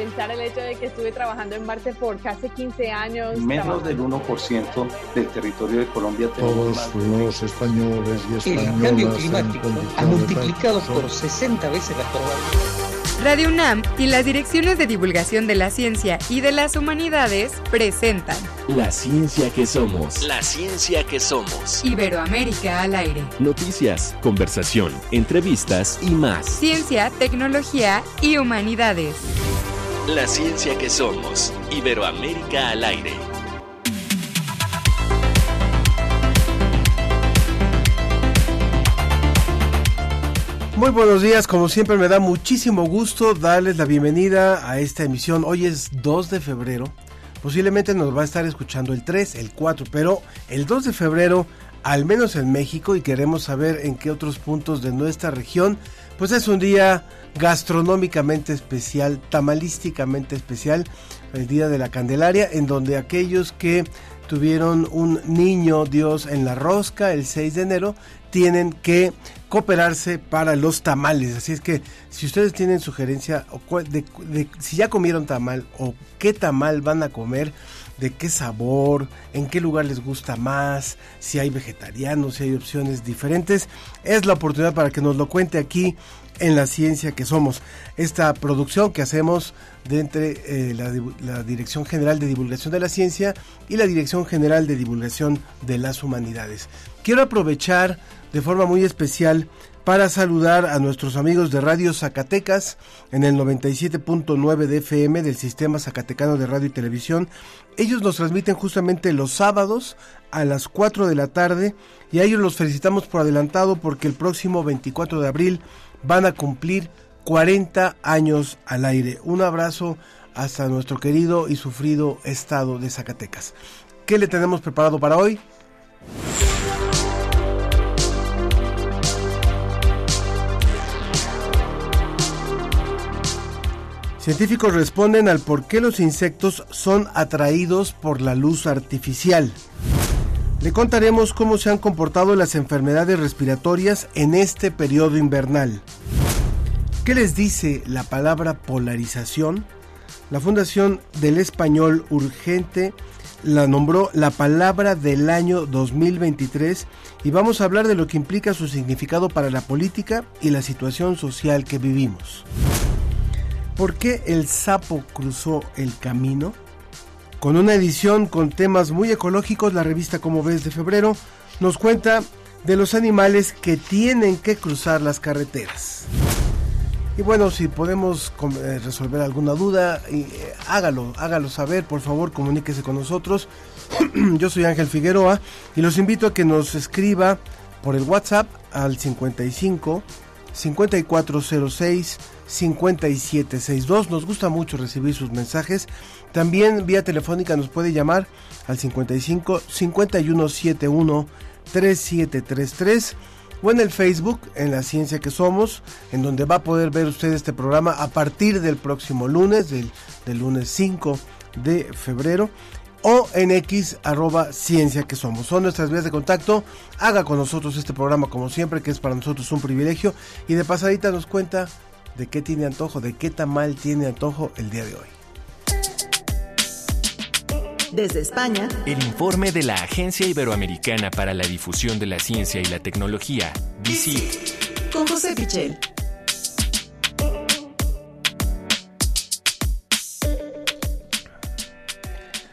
pensar el hecho de que estuve trabajando en Marte por casi 15 años. Menos del 1% del territorio de Colombia Todos los españoles y españolas. El cambio climático ha multiplicado por 60 veces la probabilidad. Radio UNAM y las direcciones de divulgación de la ciencia y de las humanidades presentan La ciencia que somos. La ciencia que somos. Iberoamérica al aire. Noticias, conversación, entrevistas y más. Ciencia, tecnología y humanidades. La ciencia que somos. Iberoamérica al aire. Muy buenos días, como siempre me da muchísimo gusto darles la bienvenida a esta emisión. Hoy es 2 de febrero, posiblemente nos va a estar escuchando el 3, el 4, pero el 2 de febrero, al menos en México, y queremos saber en qué otros puntos de nuestra región, pues es un día gastronómicamente especial, tamalísticamente especial, el Día de la Candelaria, en donde aquellos que tuvieron un niño Dios en la rosca el 6 de enero, tienen que cooperarse para los tamales. Así es que si ustedes tienen sugerencia de, si ya comieron tamal o qué tamal van a comer, de qué sabor, en qué lugar les gusta más, si hay vegetarianos, si hay opciones diferentes, es la oportunidad para que nos lo cuente aquí en la ciencia que somos. Esta producción que hacemos de entre eh, la, la, Dirección General de Divulgación de la Ciencia y la Dirección General de Divulgación de las Humanidades. Quiero aprovechar de forma muy especial para saludar a nuestros amigos de Radio Zacatecas en el 97.9 de FM del Sistema Zacatecano de Radio y Televisión. Ellos nos transmiten justamente los sábados a las 4 de la tarde y a ellos los felicitamos por adelantado porque el próximo 24 de abril van a cumplir 40 años al aire. Un abrazo hasta nuestro querido y sufrido estado de Zacatecas. ¿Qué le tenemos preparado para hoy? Científicos responden al por qué los insectos son atraídos por la luz artificial. Le contaremos cómo se han comportado las enfermedades respiratorias en este periodo invernal. ¿Qué les dice la palabra polarización? La Fundación del Español Urgente la nombró la palabra del año 2023 y vamos a hablar de lo que implica su significado para la política y la situación social que vivimos. ¿Por qué el sapo cruzó el camino? Con una edición con temas muy ecológicos, la revista Como ves de febrero nos cuenta de los animales que tienen que cruzar las carreteras. Y bueno, si podemos eh, resolver alguna duda, eh, hágalo, hágalo saber, por favor, comuníquese con nosotros. Yo soy Ángel Figueroa y los invito a que nos escriba por el WhatsApp al 55 5406 5762. Nos gusta mucho recibir sus mensajes. También vía telefónica nos puede llamar al 55 5171 3733 o en el Facebook, en la ciencia que somos, en donde va a poder ver usted este programa a partir del próximo lunes, del, del lunes 5 de febrero o en X arroba ciencia que somos. Son nuestras vías de contacto. Haga con nosotros este programa como siempre, que es para nosotros un privilegio. Y de pasadita nos cuenta de qué tiene antojo, de qué tamal tiene antojo el día de hoy. Desde España, el informe de la Agencia Iberoamericana para la Difusión de la Ciencia y la Tecnología, DICIT, con José Pichel.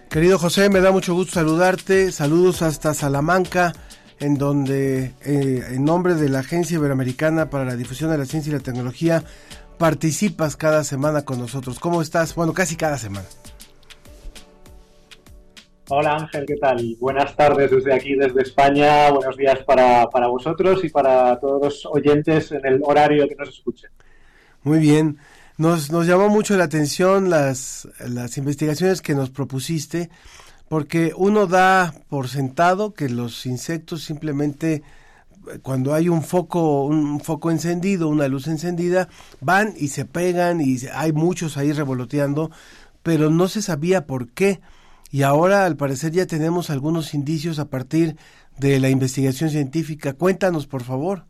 Querido José, me da mucho gusto saludarte. Saludos hasta Salamanca, en donde, eh, en nombre de la Agencia Iberoamericana para la Difusión de la Ciencia y la Tecnología, participas cada semana con nosotros. ¿Cómo estás? Bueno, casi cada semana. Hola Ángel, ¿qué tal? Buenas tardes desde aquí, desde España. Buenos días para, para vosotros y para todos los oyentes en el horario que nos escuchen. Muy bien. Nos, nos llamó mucho la atención las, las investigaciones que nos propusiste, porque uno da por sentado que los insectos simplemente cuando hay un foco, un foco encendido, una luz encendida, van y se pegan y hay muchos ahí revoloteando, pero no se sabía por qué. Y ahora al parecer ya tenemos algunos indicios a partir de la investigación científica. Cuéntanos, por favor.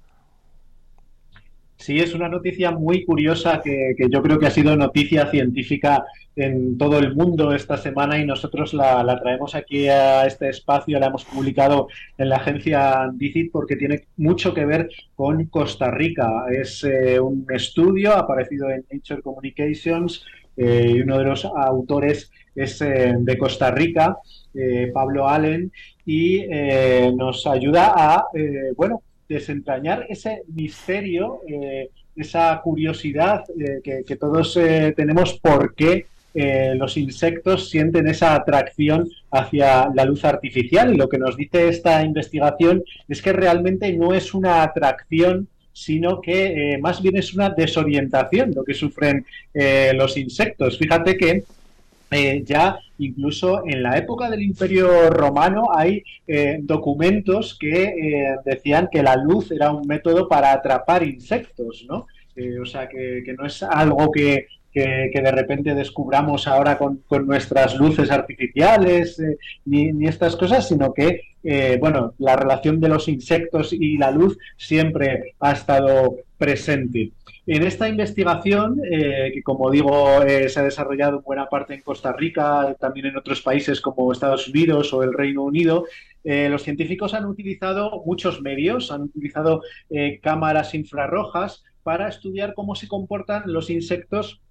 Sí, es una noticia muy curiosa que, yo creo que ha sido noticia científica en todo el mundo esta semana y nosotros la, traemos aquí a este espacio, la hemos publicado en la agencia DICIT porque tiene mucho que ver con Costa Rica. Es eh, un estudio aparecido en Nature Communications eh, y uno de los autores es eh, de Costa Rica, Pablo Allen, y nos ayuda a, bueno, desentrañar ese misterio, eh, esa curiosidad eh, que, todos eh, tenemos por qué los insectos sienten esa atracción hacia la luz artificial. Y lo que nos dice esta investigación es que realmente no es una atracción sino que más bien es una desorientación lo que sufren los insectos. Fíjate que ya incluso en la época del Imperio Romano hay eh, documentos que eh, decían que la luz era un método para atrapar insectos, ¿no? o sea, que, no es algo que, de repente descubramos ahora con, nuestras luces artificiales ni, ni, estas cosas, sino que, bueno, la relación de los insectos y la luz siempre ha estado presente. En esta investigación, eh, que como digo eh, se ha desarrollado en buena parte en Costa Rica, también en otros países como Estados Unidos o el Reino Unido, eh, los científicos han utilizado muchos medios, han utilizado cámaras infrarrojas para estudiar cómo se comportan los insectos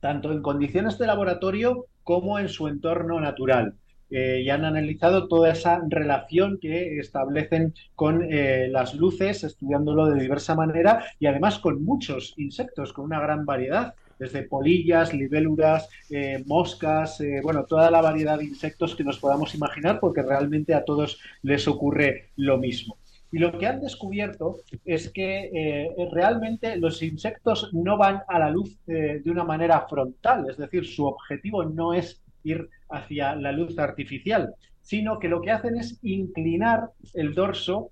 tanto en condiciones de laboratorio como en su entorno natural. Eh, y han analizado toda esa relación que establecen con eh, las luces, estudiándolo de diversa manera y además con muchos insectos, con una gran variedad desde polillas, libélulas, eh, moscas, bueno, toda la variedad de insectos que nos podamos imaginar, porque realmente a todos les ocurre lo mismo. Y lo que han descubierto es que realmente los insectos no van a la luz de una manera frontal, es decir, su objetivo no es ir hacia la luz artificial, sino que lo que hacen es inclinar el dorso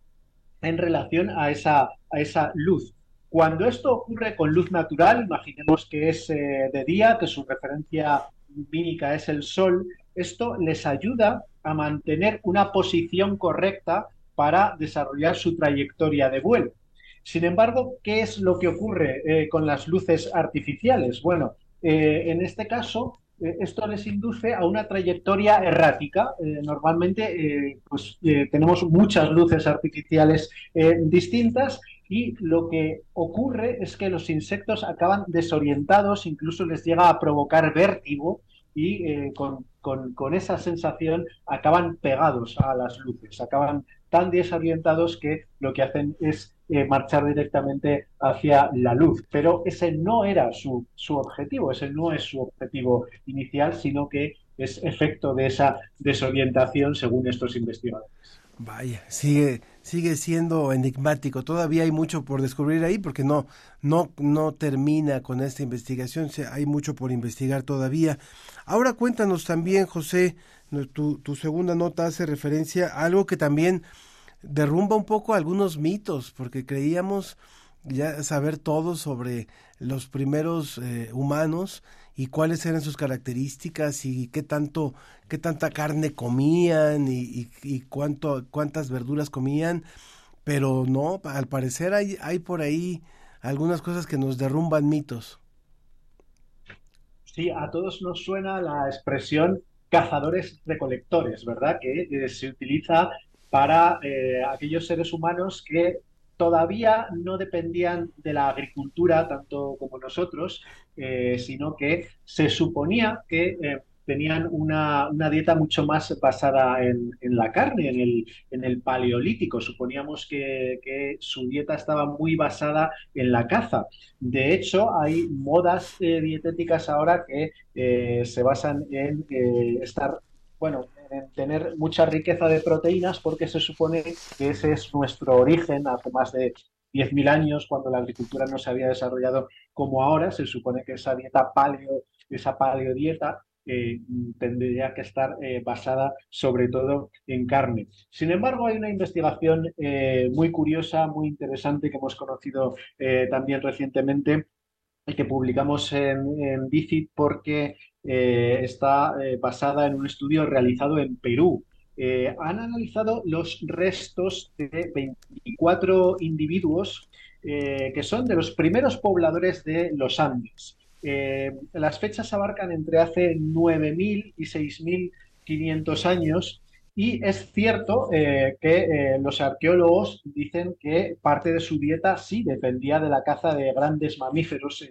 en relación a esa, a esa luz. Cuando esto ocurre con luz natural, imaginemos que es eh, de día, que su referencia lumínica es el sol, esto les ayuda a mantener una posición correcta para desarrollar su trayectoria de vuelo. Sin embargo, ¿qué es lo que ocurre eh, con las luces artificiales? Bueno, eh, en este caso, esto les induce a una trayectoria errática. Eh, normalmente eh, pues, tenemos muchas luces artificiales distintas y lo que ocurre es que los insectos acaban desorientados, incluso les llega a provocar vértigo y con, esa sensación acaban pegados a las luces, acaban tan desorientados que lo que hacen es eh, marchar directamente hacia la luz. Pero ese no era su, su objetivo, ese no es su objetivo inicial, sino que es efecto de esa desorientación según estos investigadores. Vaya, sigue, sigue siendo enigmático. Todavía hay mucho por descubrir ahí porque no, no, no termina con esta investigación. Hay mucho por investigar todavía. Ahora cuéntanos también, José, tu, tu segunda nota hace referencia a algo que también derrumba un poco algunos mitos, porque creíamos ya saber todo sobre los primeros eh, humanos y cuáles eran sus características y qué tanto qué tanta carne comían y, y, cuánto cuántas verduras comían. Pero no al parecer hay hay por ahí algunas cosas que nos derrumban mitos. Sí a todos nos suena la expresión cazadores recolectores verdad que eh, se utiliza para eh, aquellos seres humanos que todavía no dependían de la agricultura tanto como nosotros, eh, sino que se suponía que eh, tenían una, dieta mucho más basada en, la carne, en el, en el paleolítico. Suponíamos que, su dieta estaba muy basada en la caza. De hecho, hay modas dietéticas ahora que se basan en estar, bueno, en tener mucha riqueza de proteínas porque se supone que ese es nuestro origen hace más de 10.000 años cuando la agricultura no se había desarrollado como ahora. Se supone que esa dieta paleo, esa paleodieta eh, tendría que estar eh, basada sobre todo en carne. Sin embargo, hay una investigación eh, muy curiosa, muy interesante que hemos conocido también recientemente que publicamos en, en porque eh, está eh, basada en un estudio realizado en Perú. Eh, han analizado los restos de 24 individuos que son de los primeros pobladores de los Andes. las fechas abarcan entre hace 9.000 y 6.500 años y es cierto que los arqueólogos dicen que parte de su dieta sí dependía de la caza de grandes mamíferos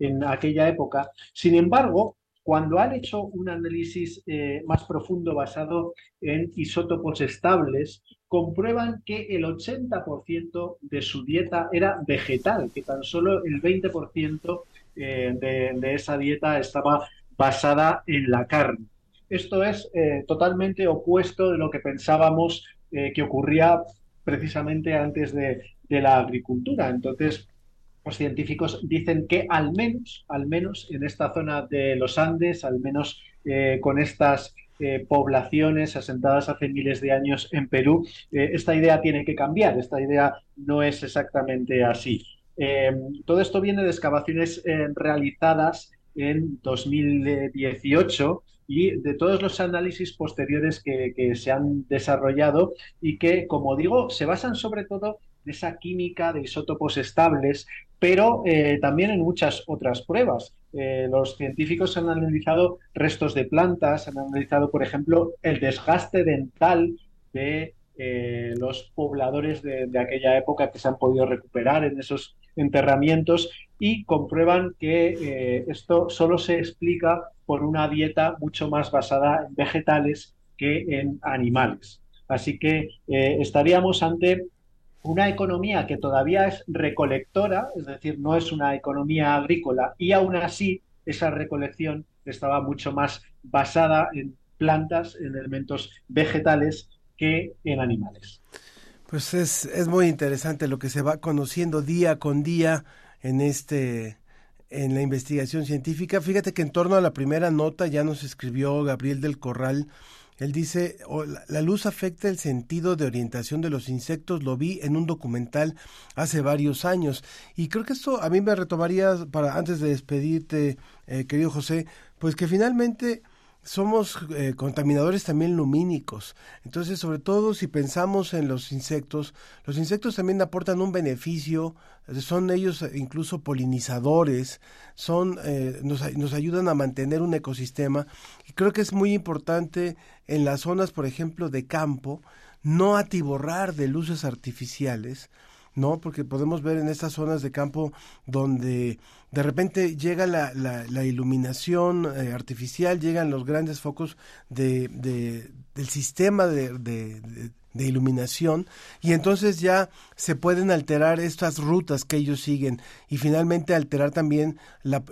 en, aquella época. Sin embargo, cuando han hecho un análisis eh, más profundo basado en isótopos estables, comprueban que el 80% de su dieta era vegetal, que tan solo el 20% de, de esa dieta estaba basada en la carne. Esto es eh, totalmente opuesto de lo que pensábamos eh, que ocurría precisamente antes de, la agricultura. Entonces, los científicos dicen que al menos, al menos en esta zona de los Andes, al menos eh, con estas poblaciones asentadas hace miles de años en Perú, esta idea tiene que cambiar, esta idea no es exactamente así. todo esto viene de excavaciones realizadas en 2018 y de todos los análisis posteriores que, se han desarrollado y que, como digo, se basan sobre todo en esa química de isótopos estables, pero eh, también en muchas otras pruebas. Eh, los científicos han analizado restos de plantas, han analizado, por ejemplo, el desgaste dental de eh, los pobladores de, aquella época que se han podido recuperar en esos enterramientos y comprueban que esto solo se explica por una dieta mucho más basada en vegetales que en animales. Así que estaríamos ante una economía que todavía es recolectora, es decir, no es una economía agrícola, y aún así esa recolección estaba mucho más basada en plantas, en elementos vegetales que en animales. Pues es, es muy interesante lo que se va conociendo día con día en este en la investigación científica. Fíjate que en torno a la primera nota ya nos escribió Gabriel del Corral. Él dice, oh, la luz afecta el sentido de orientación de los insectos, lo vi en un documental hace varios años. Y creo que esto a mí me retomaría, para antes de despedirte, eh, querido José, pues que finalmente somos eh, contaminadores también lumínicos. Entonces, sobre todo si pensamos en los insectos, los insectos también aportan un beneficio, son ellos incluso polinizadores, son, eh, nos, nos ayudan a mantener un ecosistema. Y creo que es muy importante en las zonas, por ejemplo, de campo, no atiborrar de luces artificiales, ¿no? Porque podemos ver en estas zonas de campo donde de repente llega la, la, iluminación eh, artificial, llegan los grandes focos de, del sistema de, de, iluminación y entonces ya se pueden alterar estas rutas que ellos siguen y finalmente alterar también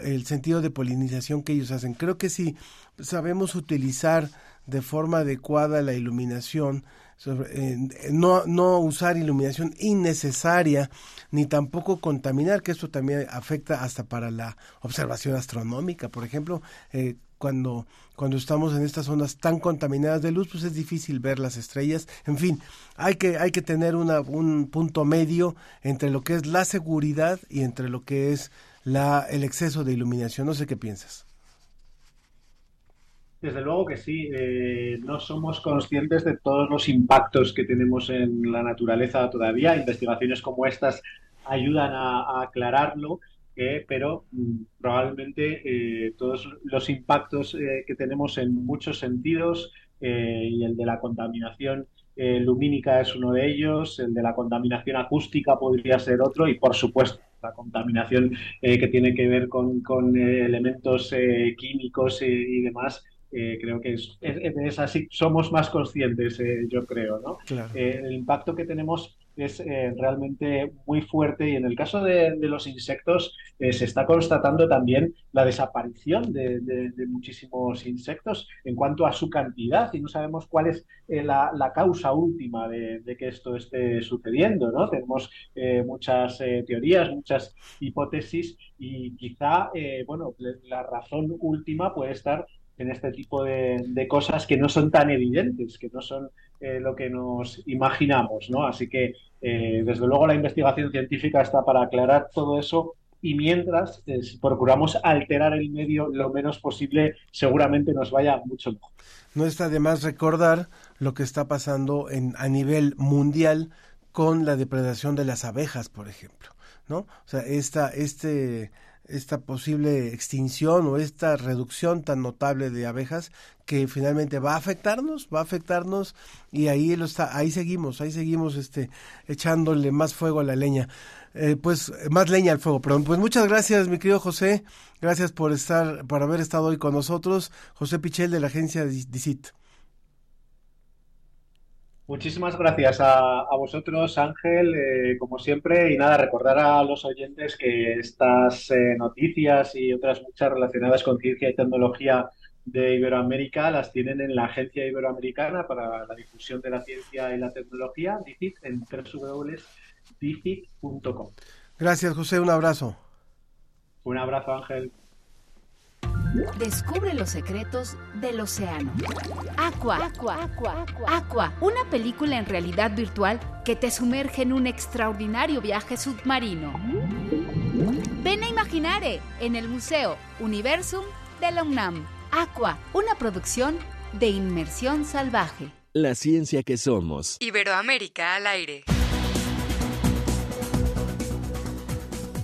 el sentido de polinización que ellos hacen. Creo que si sabemos utilizar de forma adecuada la iluminación, no, no usar iluminación innecesaria ni tampoco contaminar, que esto también afecta hasta para la observación astronómica. Por ejemplo, eh, cuando, cuando estamos en estas zonas tan contaminadas de luz, pues es difícil ver las estrellas. En fin, hay que, hay que tener una, un punto medio entre lo que es la seguridad y entre lo que es la, el exceso de iluminación. No sé qué piensas. Desde luego que sí, eh, no somos conscientes de todos los impactos que tenemos en la naturaleza todavía. Investigaciones como estas ayudan a, aclararlo, eh, pero mm, probablemente eh, todos los impactos que tenemos en muchos sentidos, y el de la contaminación lumínica es uno de ellos, el de la contaminación acústica podría ser otro, y por supuesto la contaminación que tiene que ver con, con elementos químicos y demás eh, creo que es, es, así, somos más conscientes, eh, yo creo, ¿no? Eh, el impacto que tenemos es realmente muy fuerte y en el caso de, los insectos se está constatando también la desaparición de, muchísimos insectos en cuanto a su cantidad y no sabemos cuál es la, la, causa última de, que esto esté sucediendo, ¿no? Tenemos muchas teorías, muchas hipótesis y quizá, bueno, la razón última puede estar en este tipo de, cosas que no son tan evidentes, que no son eh, lo que nos imaginamos, ¿no? Así que, eh, desde luego, la investigación científica está para aclarar todo eso y mientras eh, procuramos alterar el medio lo menos posible, seguramente nos vaya mucho mejor. No está de más recordar lo que está pasando en, a nivel mundial con la depredación de las abejas, por ejemplo, ¿no? O sea, esta, este, esta posible extinción o esta reducción tan notable de abejas que finalmente va a afectarnos, va a afectarnos y ahí lo está, ahí seguimos, ahí seguimos este echándole más fuego a la leña. Eh, pues más leña al fuego, perdón. Pues muchas gracias, mi querido José. Gracias por estar, por haber estado hoy con nosotros. José Pichel de la agencia DICIT. Muchísimas gracias a, vosotros, Ángel, eh, como siempre. Y nada, recordar a los oyentes que estas eh, noticias y otras muchas relacionadas con ciencia y tecnología de Iberoamérica las tienen en la Agencia Iberoamericana para la Difusión de la Ciencia y la Tecnología, DICIT, en www.dicit.com. Gracias, José. Un abrazo. Un abrazo, Ángel. Descubre los secretos del océano. Aqua, Aqua, Aqua, Aqua, una película en realidad virtual que te sumerge en un extraordinario viaje submarino. Ven a Imaginare en el Museo Universum de la UNAM. Aqua, una producción de inmersión salvaje. La ciencia que somos. Iberoamérica al aire.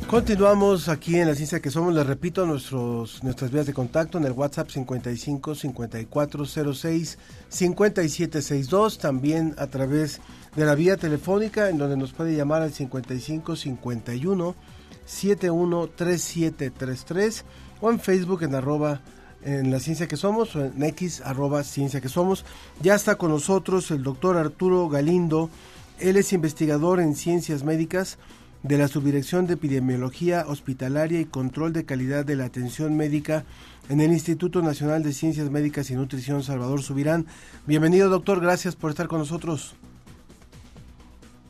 Continuamos aquí en la ciencia que somos. Les repito nuestros, nuestras vías de contacto en el WhatsApp 55 5406 5762. También a través de la vía telefónica en donde nos puede llamar al 55 51 713733 o en Facebook en arroba en la ciencia que somos o en X arroba ciencia que somos. Ya está con nosotros el doctor Arturo Galindo. Él es investigador en ciencias médicas de la Subdirección de Epidemiología Hospitalaria y Control de Calidad de la Atención Médica en el Instituto Nacional de Ciencias Médicas y Nutrición Salvador Subirán. Bienvenido doctor, gracias por estar con nosotros.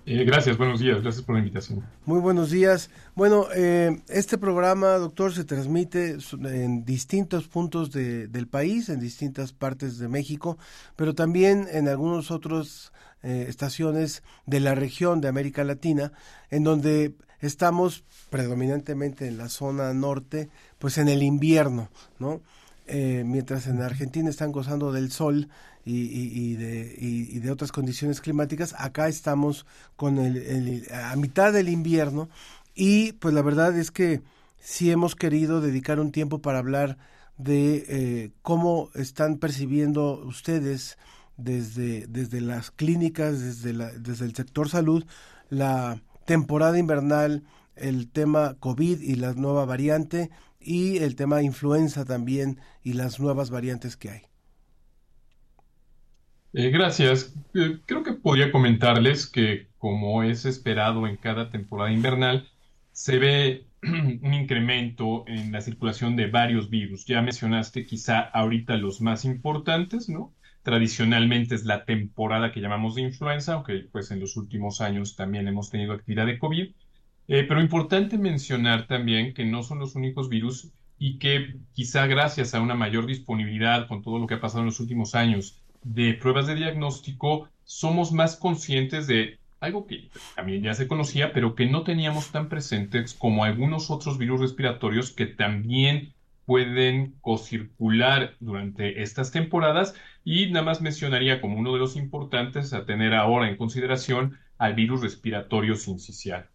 Eh, gracias, buenos días, gracias por la invitación. Muy buenos días. Bueno, eh, este programa, doctor, se transmite en distintos puntos del país, en distintas partes de México, pero también en algunos otros eh, estaciones de la región de América Latina, en donde estamos predominantemente en la zona norte, pues en el invierno, ¿no? Eh, mientras en Argentina están gozando del sol y, de, de, otras condiciones climáticas, acá estamos con el, a mitad del invierno y pues la verdad es que sí hemos querido dedicar un tiempo para hablar de eh, cómo están percibiendo ustedes desde, desde las clínicas, desde, la, desde el sector salud, la temporada invernal, el tema COVID y la nueva variante y el tema influenza también y las nuevas variantes que hay. Eh, gracias. Eh, creo que podría comentarles que, como es esperado en cada temporada invernal, se ve un incremento en la circulación de varios virus. Ya mencionaste quizá ahorita los más importantes, ¿no? tradicionalmente es la temporada que llamamos de influenza, aunque pues en los últimos años también hemos tenido actividad de COVID. Eh, pero importante mencionar también que no son los únicos virus y que quizá gracias a una mayor disponibilidad con todo lo que ha pasado en los últimos años de pruebas de diagnóstico, somos más conscientes de algo que también ya se conocía, pero que no teníamos tan presentes como algunos otros virus respiratorios que también pueden cocircular durante estas temporadas y nada más mencionaría como uno de los importantes a tener ahora en consideración al virus respiratorio sincicial.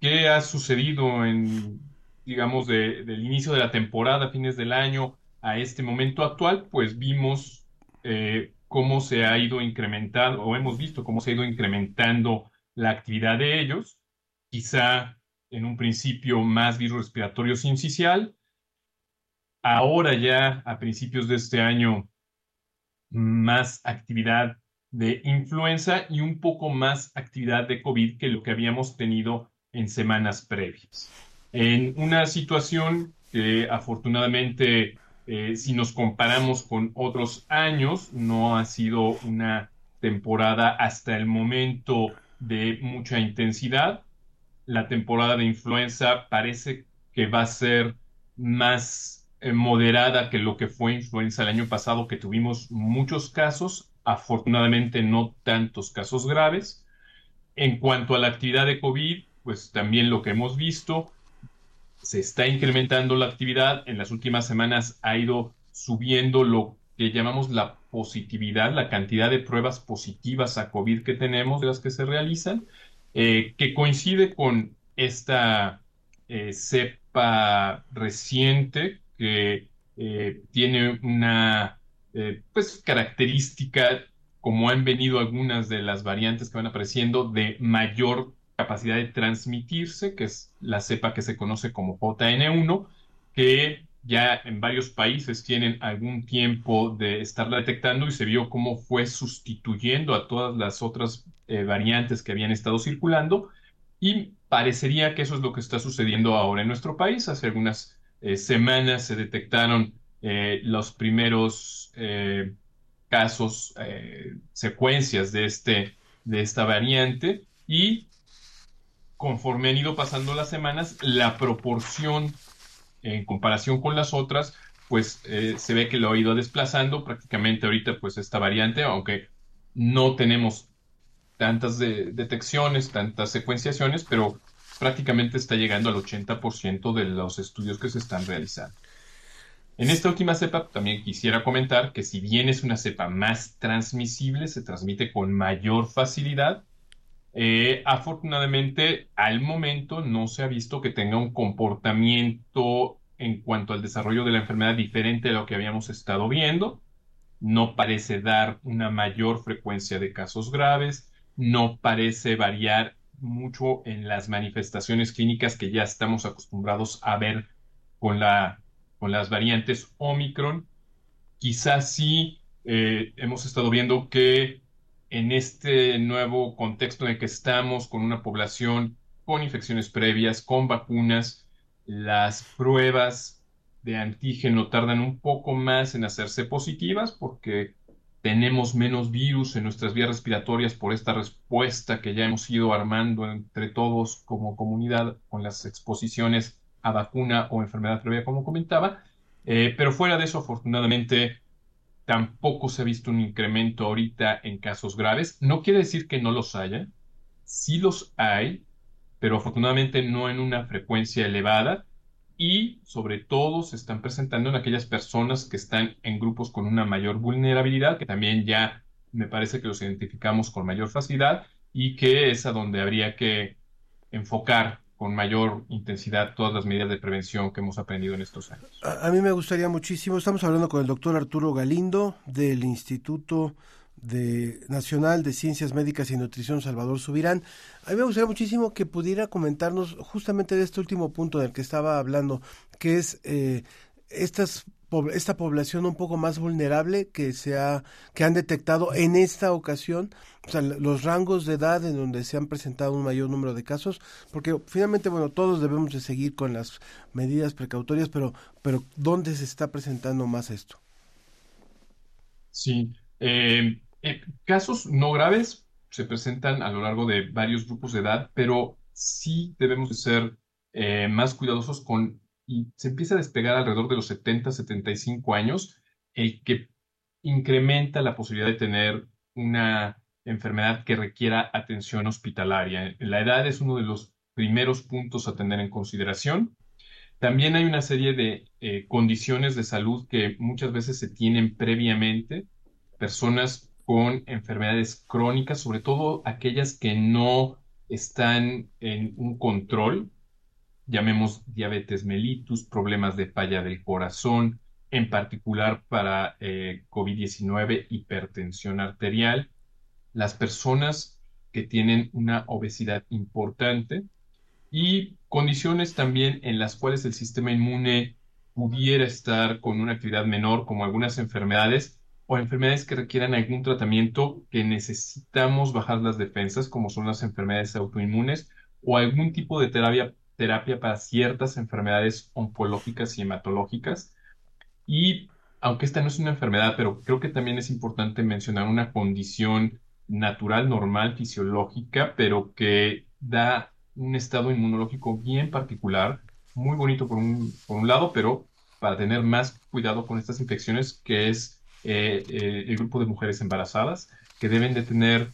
¿Qué ha sucedido en, digamos, del inicio de la temporada, fines del año, a este momento actual? Pues vimos eh, cómo se ha ido incrementando, o hemos visto cómo se ha ido incrementando la actividad de ellos. Quizá en un principio más virus respiratorio sincicial. Ahora ya a principios de este año más actividad de influenza y un poco más actividad de COVID que lo que habíamos tenido en semanas previas. En una situación que afortunadamente, eh, si nos comparamos con otros años, no ha sido una temporada hasta el momento de mucha intensidad. La temporada de influenza parece que va a ser más eh, moderada que lo que fue influenza el año pasado, que tuvimos muchos casos, afortunadamente no tantos casos graves. En cuanto a la actividad de COVID, pues también lo que hemos visto, se está incrementando la actividad. En las últimas semanas ha ido subiendo lo que llamamos la positividad, la cantidad de pruebas positivas a COVID que tenemos, de las que se realizan, eh, que coincide con esta eh, cepa reciente que eh, tiene una pues, característica, como han venido algunas de las variantes que van apareciendo, de mayor capacidad de transmitirse, que es la cepa que se conoce como JN1, que ya en varios países tienen algún tiempo de estarla detectando y se vio cómo fue sustituyendo a todas las otras eh, variantes que habían estado circulando y parecería que eso es lo que está sucediendo ahora en nuestro país. Hace algunas eh, semanas se detectaron eh, los primeros casos, secuencias de, este, de esta variante y conforme han ido pasando las semanas, la proporción en comparación con las otras, pues eh, se ve que lo ha ido desplazando prácticamente ahorita, pues esta variante, aunque no tenemos tantas detecciones, tantas secuenciaciones, pero prácticamente está llegando al 80% de los estudios que se están realizando. En esta última cepa también quisiera comentar que si bien es una cepa más transmisible, se transmite con mayor facilidad, eh, afortunadamente, al momento no se ha visto que tenga un comportamiento en cuanto al desarrollo de la enfermedad diferente de lo que habíamos estado viendo. No parece dar una mayor frecuencia de casos graves, no parece variar mucho en las manifestaciones clínicas que ya estamos acostumbrados a ver con, la, con las variantes Omicron. Quizás sí eh, hemos estado viendo que en este nuevo contexto en el que estamos, con una población con infecciones previas, con vacunas, las pruebas de antígeno tardan un poco más en hacerse positivas porque tenemos menos virus en nuestras vías respiratorias por esta respuesta que ya hemos ido armando entre todos como comunidad con las exposiciones a vacuna o enfermedad previa, como comentaba. Eh, pero fuera de eso, afortunadamente, Tampoco se ha visto un incremento ahorita en casos graves. No quiere decir que no los haya. Sí los hay, pero afortunadamente no en una frecuencia elevada y sobre todo se están presentando en aquellas personas que están en grupos con una mayor vulnerabilidad, que también ya me parece que los identificamos con mayor facilidad y que es a donde habría que enfocar con mayor intensidad todas las medidas de prevención que hemos aprendido en estos años. A, mí me gustaría muchísimo, estamos hablando con el doctor Arturo Galindo del Instituto de Nacional de Ciencias Médicas y Nutrición Salvador Subirán. A mí me gustaría muchísimo que pudiera comentarnos justamente de este último punto del que estaba hablando, que es eh, estas esta población un poco más vulnerable que se ha, que han detectado en esta ocasión, o sea, los rangos de edad en donde se han presentado un mayor número de casos, porque finalmente, bueno, todos debemos de seguir con las medidas precautorias, pero, pero ¿dónde se está presentando más esto? Sí, eh, eh, casos no graves se presentan a lo largo de varios grupos de edad, pero sí debemos de ser eh, más cuidadosos con y se empieza a despegar alrededor de los 70, 75 años, el que incrementa la posibilidad de tener una enfermedad que requiera atención hospitalaria. La edad es uno de los primeros puntos a tener en consideración. También hay una serie de eh, condiciones de salud que muchas veces se tienen previamente, personas con enfermedades crónicas, sobre todo aquellas que no están en un control, llamemos diabetes mellitus, problemas de falla del corazón, en particular para eh, COVID-19, hipertensión arterial, las personas que tienen una obesidad importante y condiciones también en las cuales el sistema inmune pudiera estar con una actividad menor, como algunas enfermedades o enfermedades que requieran algún tratamiento que necesitamos bajar las defensas, como son las enfermedades autoinmunes o algún tipo de terapia terapia para ciertas enfermedades oncológicas y hematológicas. Y aunque esta no es una enfermedad, pero creo que también es importante mencionar una condición natural, normal, fisiológica, pero que da un estado inmunológico bien particular, muy bonito por un, por un lado, pero para tener más cuidado con estas infecciones, que es eh, eh, el grupo de mujeres embarazadas, que deben de tener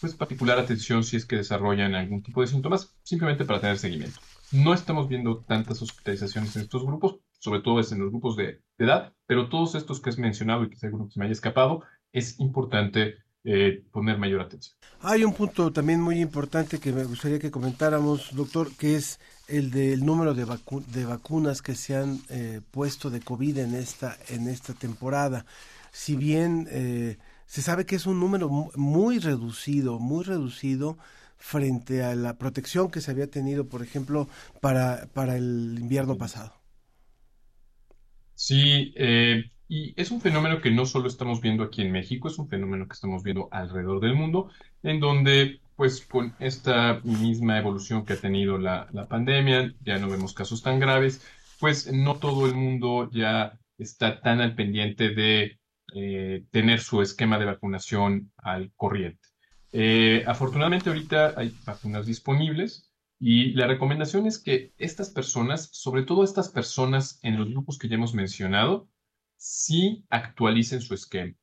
pues, particular atención si es que desarrollan algún tipo de síntomas, simplemente para tener seguimiento. No estamos viendo tantas hospitalizaciones en estos grupos, sobre todo es en los grupos de, edad, pero todos estos que has mencionado y que seguro se me haya escapado, es importante eh, poner mayor atención. Hay un punto también muy importante que me gustaría que comentáramos, doctor, que es el del número de, vacunas que se han eh, puesto de COVID en esta, en esta temporada. Si bien eh, se sabe que es un número muy reducido, muy reducido frente a la protección que se había tenido, por ejemplo, para, para el invierno pasado. Sí, eh, y es un fenómeno que no solo estamos viendo aquí en México, es un fenómeno que estamos viendo alrededor del mundo, en donde pues con esta misma evolución que ha tenido la, pandemia, ya no vemos casos tan graves, pues no todo el mundo ya está tan al pendiente de eh, tener su esquema de vacunación al corriente. Eh, afortunadamente ahorita hay vacunas disponibles y la recomendación es que estas personas, sobre todo estas personas en los grupos que ya hemos mencionado, si actualicen su esquema.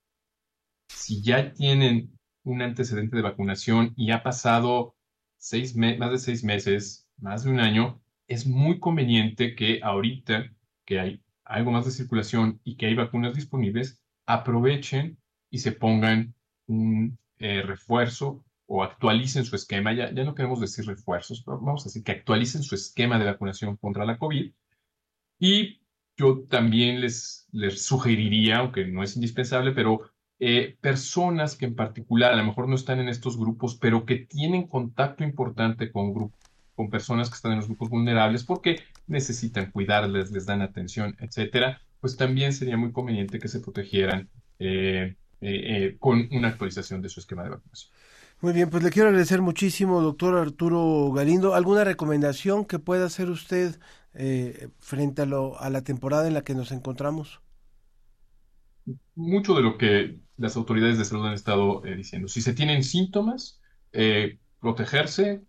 Si ya tienen un antecedente de vacunación y ha pasado seis más de seis meses, más de un año, es muy conveniente que ahorita que hay algo más de circulación y que hay vacunas disponibles, aprovechen y se pongan un eh, refuerzo o actualicen su esquema. Ya, ya no queremos decir refuerzos, pero vamos a decir que actualicen su esquema de vacunación contra la COVID. Y yo también les, les sugeriría, aunque no es indispensable, pero eh, personas que en particular a lo mejor no están en estos grupos, pero que tienen contacto importante con, con personas que están en los grupos vulnerables porque necesitan cuidarles, les dan atención, etcétera, pues también sería muy conveniente que se protegieran eh, eh, con una actualización de su esquema de vacunación. Muy bien, pues le quiero agradecer muchísimo, doctor Arturo Galindo. ¿Alguna recomendación que pueda hacer usted eh, frente a, lo, a la temporada en la que nos encontramos? Mucho de lo que las autoridades de salud han estado eh, diciendo. Si se tienen síntomas, eh, protegerse,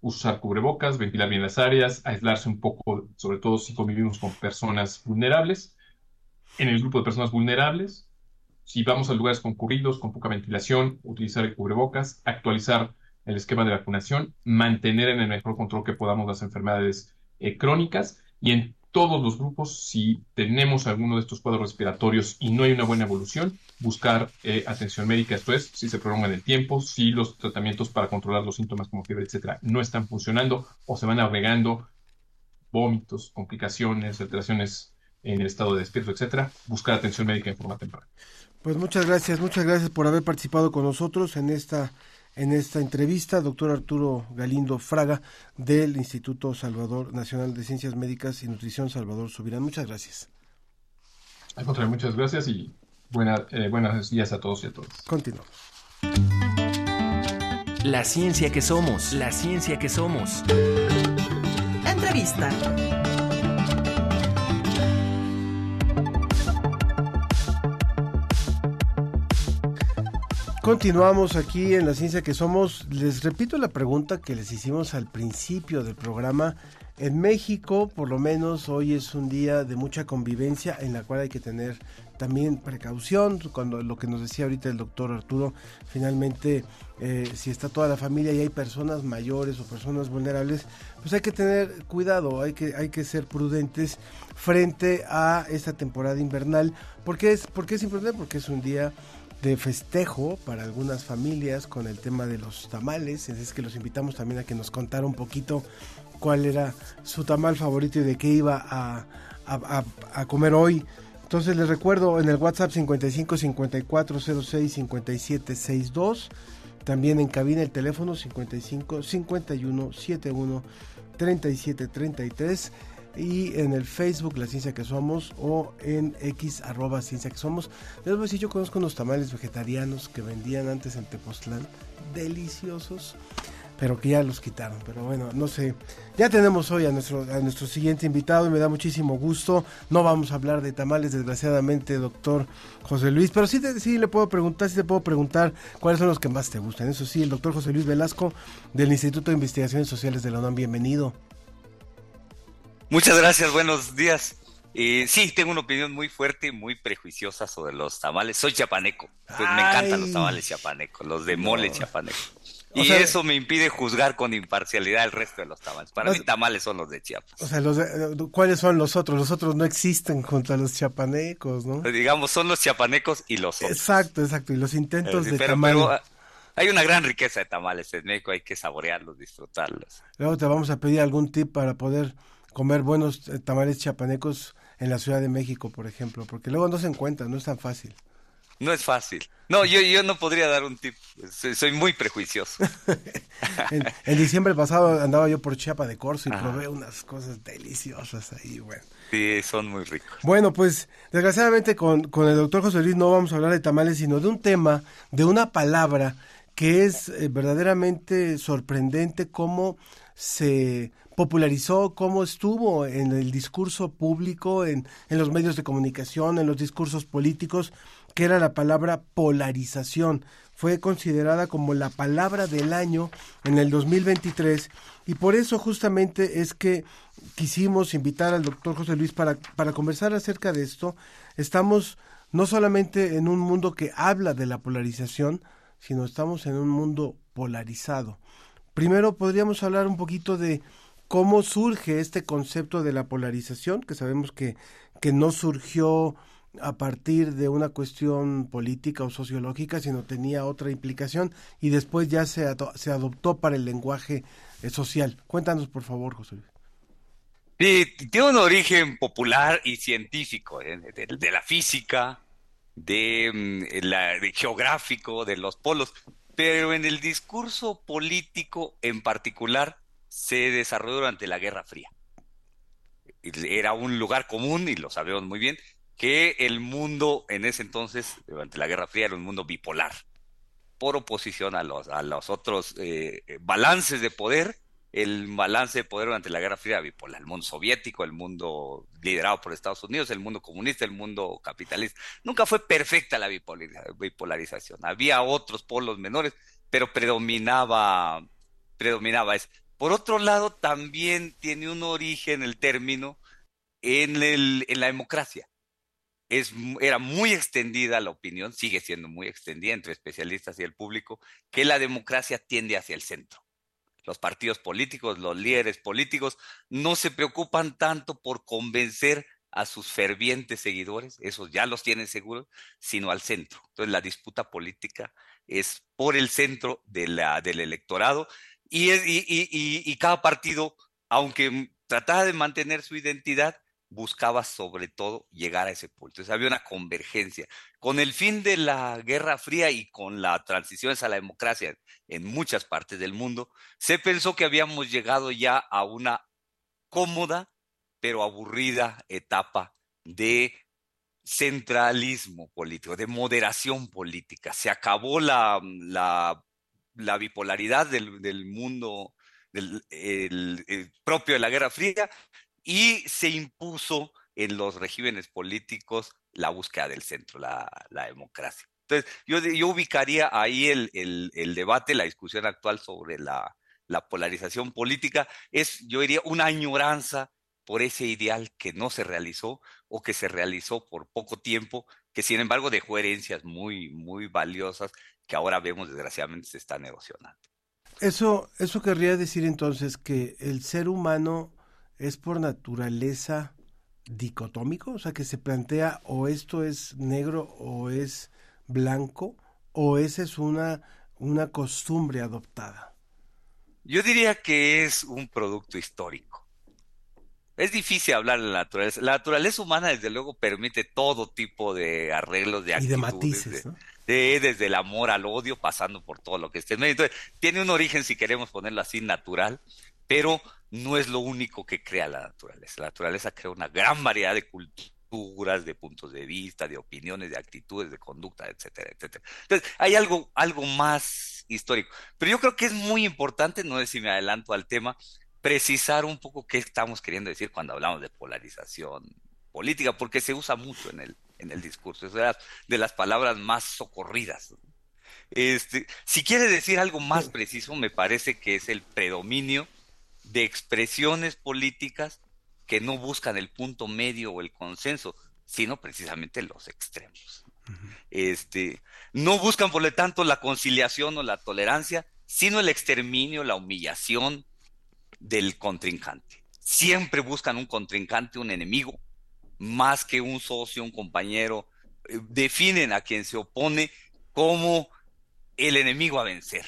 usar cubrebocas, ventilar bien las áreas, aislarse un poco, sobre todo si convivimos con personas vulnerables. En el grupo de personas vulnerables, si vamos a lugares concurridos, con poca ventilación, utilizar el cubrebocas, actualizar el esquema de vacunación, mantener en el mejor control que podamos las enfermedades eh, crónicas y en todos los grupos, si tenemos alguno de estos cuadros respiratorios y no hay una buena evolución, buscar eh, atención médica, esto es, si se prolonga en el tiempo, si los tratamientos para controlar los síntomas como fiebre, etcétera, no están funcionando o se van agregando vómitos, complicaciones, alteraciones en el estado de despierto, etcétera, buscar atención médica en forma temprana. Pues muchas gracias, muchas gracias por haber participado con nosotros en esta en esta entrevista, doctor Arturo Galindo Fraga del Instituto Salvador Nacional de Ciencias Médicas y Nutrición Salvador Subirán. Muchas gracias. Al contrario, muchas gracias y buena, eh, buenos días a todos y a todas. Continuamos. La ciencia que somos, la ciencia que somos. Entrevista. Continuamos aquí en la ciencia que somos. Les repito la pregunta que les hicimos al principio del programa. En México, por lo menos, hoy es un día de mucha convivencia en la cual hay que tener también precaución. Cuando lo que nos decía ahorita el doctor Arturo, finalmente, eh, si está toda la familia y hay personas mayores o personas vulnerables, pues hay que tener cuidado, hay que, hay que ser prudentes frente a esta temporada invernal. ¿Por qué es, por qué es importante? Porque es un día de festejo para algunas familias con el tema de los tamales. Es que los invitamos también a que nos contara un poquito cuál era su tamal favorito y de qué iba a, a, comer hoy. Entonces les recuerdo en el WhatsApp 55 54 06 57 62. También en cabina el teléfono 55 51 71 37 33 y en el Facebook La Ciencia que Somos o en X arroba Ciencia que Somos. Les voy a decir, yo conozco unos tamales vegetarianos que vendían antes en Tepoztlán, deliciosos, pero que ya los quitaron. Pero bueno, no sé. Ya tenemos hoy a nuestro, a nuestro siguiente invitado y me da muchísimo gusto. No vamos a hablar de tamales, desgraciadamente, doctor José Luis, pero sí, sí le puedo preguntar, sí te puedo preguntar cuáles son los que más te gustan. Eso sí, el doctor José Luis Velasco del Instituto de Investigaciones Sociales de la UNAM, bienvenido. Muchas gracias, buenos días. Eh, sí, tengo una opinión muy fuerte y muy prejuiciosa sobre los tamales. Soy chapaneco. Pues me encantan los tamales chapanecos, los de mole chapaneco. y eso me impide juzgar con imparcialidad el resto de los tamales. Para mí tamales son los de Chiapas. O sea, los ¿cuáles son los otros? Los otros no existen contra los chiapanecos, ¿no? Digamos, son los chiapanecos y los otros. Exacto, exacto. Y los intentos de tamales. Pero, hay una gran riqueza de tamales en México, hay que saborearlos, disfrutarlos. Luego te vamos a pedir algún tip para poder comer buenos eh, tamales chiapanecos en la Ciudad de México, por ejemplo, porque luego no se encuentran, no es tan fácil. No es fácil. No, yo, yo no podría dar un tip. Soy, muy prejuicioso. en, diciembre pasado andaba yo por Chiapa de Corzo y probé unas cosas deliciosas ahí, bueno. Sí, son muy ricos. Bueno, pues desgraciadamente con, con el doctor José Luis no vamos a hablar de tamales, sino de un tema, de una palabra que es eh, verdaderamente sorprendente cómo se popularizó, cómo estuvo en el discurso público, en, en los medios de comunicación, en los discursos políticos, que era la palabra polarización. Fue considerada como la palabra del año en el 2023 y por eso justamente es que quisimos invitar al doctor José Luis para, para conversar acerca de esto. Estamos no solamente en un mundo que habla de la polarización, sino estamos en un mundo polarizado. Primero podríamos hablar un poquito de cómo surge este concepto de la polarización, que sabemos que, que no surgió a partir de una cuestión política o sociológica, sino tenía otra implicación y después ya se, se adoptó para el lenguaje eh, social. Cuéntanos, por favor, José Luis. Sí, tiene un origen popular y científico, ¿eh? de, la física, de, mm, la, de geográfico, de los polos, pero en el discurso político en particular se desarrolló durante la Guerra Fría. Era un lugar común, y lo sabemos muy bien, que el mundo en ese entonces, durante la Guerra Fría, era un mundo bipolar, por oposición a los, a los otros eh, balances de poder. El balance de poder durante la Guerra Fría bipolar, el mundo soviético, el mundo liderado por Estados Unidos, el mundo comunista, el mundo capitalista. Nunca fue perfecta la bipolarización. Había otros polos menores, pero predominaba, predominaba eso. Por otro lado, también tiene un origen el término en, el, en la democracia era muy extendida la opinión, sigue siendo muy extendida entre especialistas y el público, que la democracia tiende hacia el centro. Los partidos políticos, los líderes políticos, no se preocupan tanto por convencer a sus fervientes seguidores, esos ya los tienen seguros, sino al centro. Entonces la disputa política es por el centro de la, del electorado y, cada partido, aunque trataba de mantener su identidad, buscaba sobre todo llegar a ese punto. Entonces había una convergencia. Con el fin de la Guerra Fría y con la transición a la democracia en muchas partes del mundo, se pensó que habíamos llegado ya a una cómoda pero aburrida etapa de centralismo político, de moderación política. Se acabó la, bipolaridad del, mundo del, propio de la Guerra Fría y se impuso en los regímenes políticos la búsqueda del centro, la, democracia. Entonces, yo, yo ubicaría ahí el, el, debate, la discusión actual sobre la, la polarización política, es, yo diría, una añoranza por ese ideal que no se realizó o que se realizó por poco tiempo, que sin embargo dejó herencias muy, muy valiosas que ahora vemos desgraciadamente se están negociando. Eso, eso querría decir entonces que el ser humano es por naturaleza dicotómico, o sea que se plantea o esto es negro o es blanco, o esa es una, una costumbre adoptada. Yo diría que es un producto histórico. Es difícil hablar de la naturaleza. La naturaleza humana, desde luego, permite todo tipo de arreglos, de actitudes. Y de matices, desde el amor al odio, pasando por todo lo que esté en medio. Entonces, tiene un origen, si queremos ponerlo así, natural, pero no es lo único que crea la naturaleza. La naturaleza crea una gran variedad de culturas, de puntos de vista, de opiniones, de actitudes, de conducta, etcétera, etcétera. Entonces, hay algo, algo más histórico. Pero yo creo que es muy importante, no sé si me adelanto al tema, precisar un poco qué estamos queriendo decir cuando hablamos de polarización política, porque se usa mucho en el, en el discurso. Es de las, de las palabras más socorridas. Este, si quiere decir algo más preciso, me parece que es el predominio de expresiones políticas que no buscan el punto medio o el consenso, sino precisamente los extremos. este, no buscan, por lo tanto, la conciliación o la tolerancia, sino el exterminio, la humillación del contrincante. Siempre buscan un contrincante, un enemigo, más que un socio, un compañero. Eh, definen a quien se opone como el enemigo a vencer,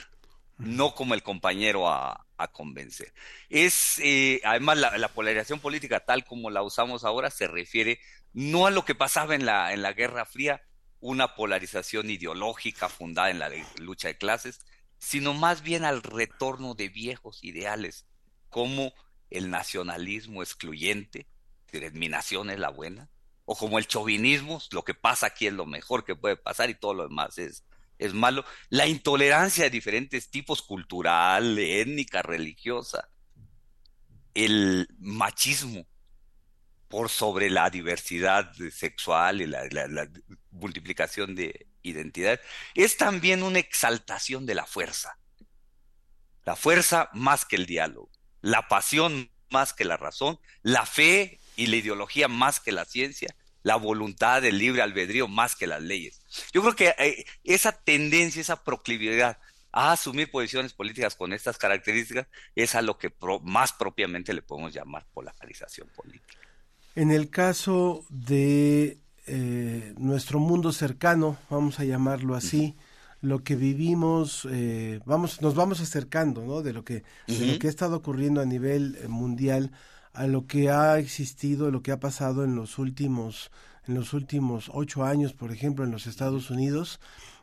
no como el compañero a, convencer. Es, eh, además, la, polarización política tal como la usamos ahora se refiere no a lo que pasaba en la, en la Guerra Fría, una polarización ideológica fundada en la lucha de clases, sino más bien al retorno de viejos ideales, como el nacionalismo excluyente, que mi nación es la buena, o como el chauvinismo, lo que pasa aquí es lo mejor que puede pasar y todo lo demás es, es malo, la intolerancia de diferentes tipos cultural, étnica, religiosa, el machismo por sobre la diversidad sexual y la, la multiplicación de identidades, es también una exaltación de la fuerza. La fuerza más que el diálogo, la pasión más que la razón, la fe y la ideología más que la ciencia, la voluntad del libre albedrío más que las leyes. Yo creo que eh, esa tendencia, esa proclividad a asumir posiciones políticas con estas características es a lo que más propiamente le podemos llamar polarización política. En el caso de eh, nuestro mundo cercano, vamos a llamarlo así, lo que vivimos, eh, vamos, nos vamos acercando, ¿no? De lo que, de lo que ha estado ocurriendo a nivel mundial a lo que ha existido, lo que ha pasado en los últimos, en los últimos ocho años, por ejemplo, en los Estados Unidos,